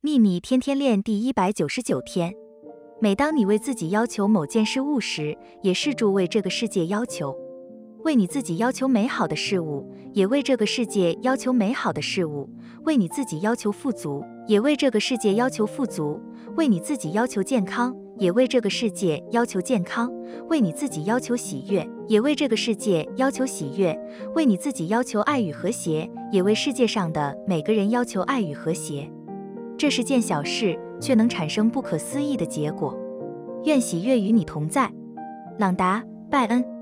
秘密天天练第一百九十九天。每当你为自己要求某件事物时，也试着为这个世界要求。为你自己要求美好的事物，也为这个世界要求美好的事物；为你自己要求富足，也为这个世界要求富足；为你自己要求健康，也为这个世界要求健康；为你自己要求喜悦，也为这个世界要求喜悦；为你自己要求爱与和谐，也为世界上的每个人要求爱与和谐。这是件小事，却能产生不可思议的结果。愿喜悦与你同在，朗达·拜恩。